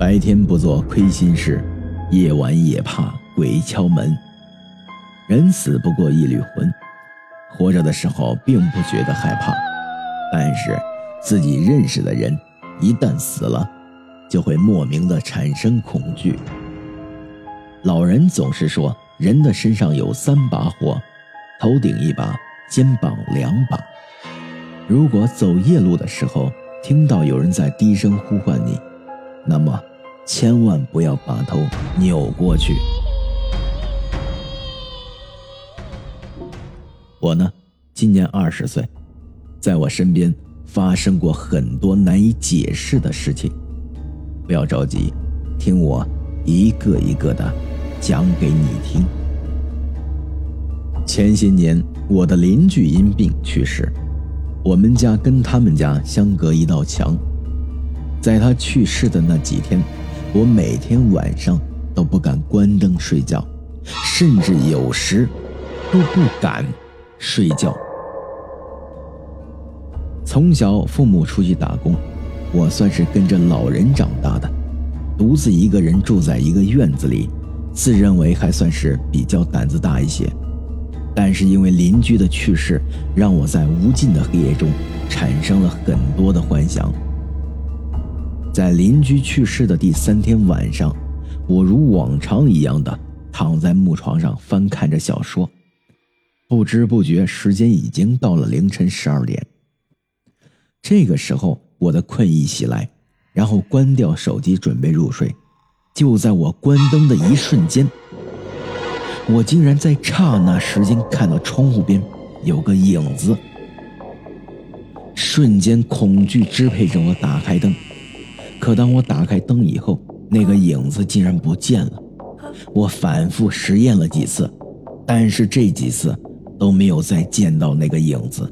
白天不做亏心事，夜晚也怕鬼敲门。人死不过一缕魂，活着的时候并不觉得害怕，但是自己认识的人一旦死了，就会莫名的产生恐惧。老人总是说，人的身上有三把火，头顶一把，肩膀两把。如果走夜路的时候听到有人在低声呼唤你，那么千万不要把头扭过去。我呢，今年二十岁，在我身边发生过很多难以解释的事情。不要着急，听我一个一个的讲给你听。前些年，我的邻居因病去世，我们家跟他们家相隔一道墙。在他去世的那几天，我每天晚上都不敢关灯睡觉，甚至有时都不敢。睡觉。从小父母出去打工，我算是跟着老人长大的，独自一个人住在一个院子里，自认为还算是比较胆子大一些。但是因为邻居的去世，让我在无尽的黑夜中产生了很多的幻想。在邻居去世的第三天晚上，我如往常一样的躺在木床上翻看着小说。不知不觉，时间已经到了凌晨十二点。这个时候，我的困意袭来，然后关掉手机，准备入睡。就在我关灯的一瞬间，我竟然在刹那时间看到窗户边有个影子。瞬间，恐惧支配着我，打开灯。可当我打开灯以后，那个影子竟然不见了。我反复实验了几次，但是这几次。都没有再见到那个影子，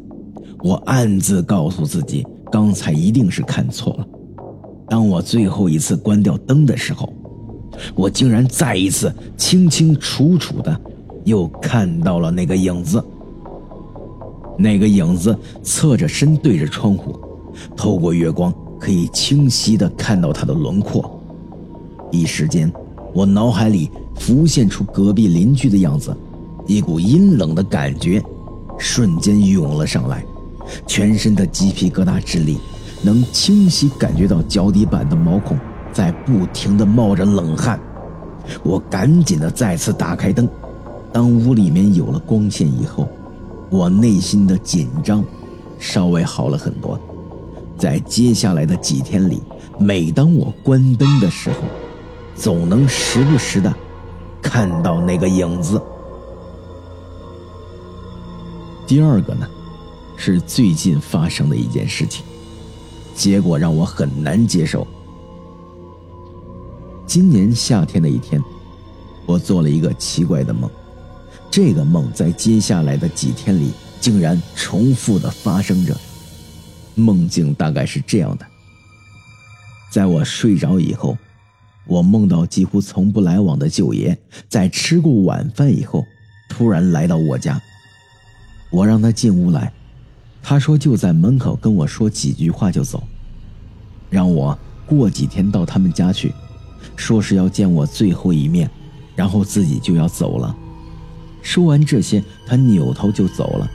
我暗自告诉自己，刚才一定是看错了。当我最后一次关掉灯的时候，我竟然再一次清清楚楚的又看到了那个影子。那个影子侧着身对着窗户，透过月光可以清晰的看到他的轮廓。一时间，我脑海里浮现出隔壁邻居的样子。一股阴冷的感觉瞬间涌了上来，全身的鸡皮疙瘩直立，能清晰感觉到脚底板的毛孔在不停的冒着冷汗。我赶紧的再次打开灯，当屋里面有了光线以后，我内心的紧张稍微好了很多。在接下来的几天里，每当我关灯的时候，总能时不时的看到那个影子。第二个呢，是最近发生的一件事情，结果让我很难接受。今年夏天的一天，我做了一个奇怪的梦，这个梦在接下来的几天里竟然重复的发生着。梦境大概是这样的：在我睡着以后，我梦到几乎从不来往的舅爷，在吃过晚饭以后，突然来到我家。我让他进屋来，他说就在门口跟我说几句话就走，让我过几天到他们家去，说是要见我最后一面，然后自己就要走了。说完这些，他扭头就走了。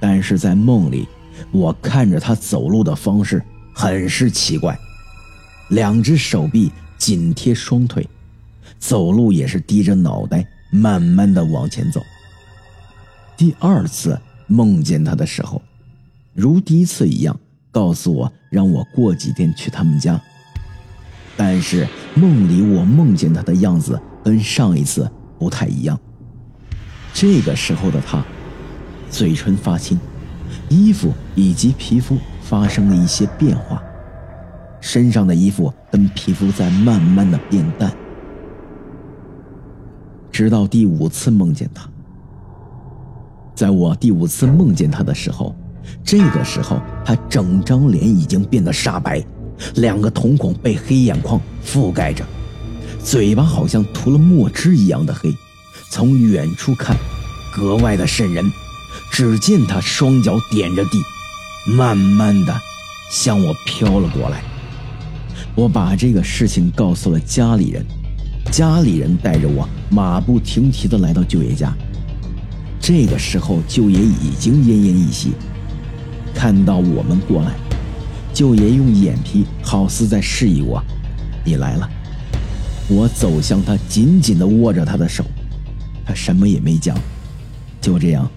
但是在梦里，我看着他走路的方式很是奇怪，两只手臂紧贴双腿，走路也是低着脑袋，慢慢的往前走。第二次梦见他的时候，如第一次一样，告诉我让我过几天去他们家。但是梦里我梦见他的样子跟上一次不太一样。这个时候的他，嘴唇发青，衣服以及皮肤发生了一些变化，身上的衣服跟皮肤在慢慢的变淡。直到第五次梦见他。在我第五次梦见他的时候，这个时候他整张脸已经变得煞白，两个瞳孔被黑眼眶覆盖着，嘴巴好像涂了墨汁一样的黑，从远处看格外的瘆人。只见他双脚点着地，慢慢的向我飘了过来。我把这个事情告诉了家里人，家里人带着我马不停蹄的来到舅爷家。这个时候，舅爷已经奄奄一息。看到我们过来，舅爷用眼皮好似在示意我：“你来了。”我走向他，紧紧的握着他的手。他什么也没讲，就这样，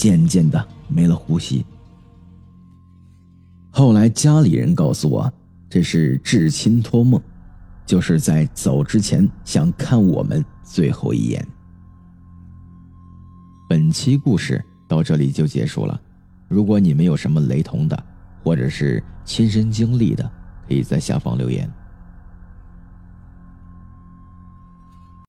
渐渐的没了呼吸。后来家里人告诉我。这是至亲托梦，就是在走之前想看我们最后一眼。本期故事到这里就结束了。如果你们有什么雷同的，或者是亲身经历的，可以在下方留言。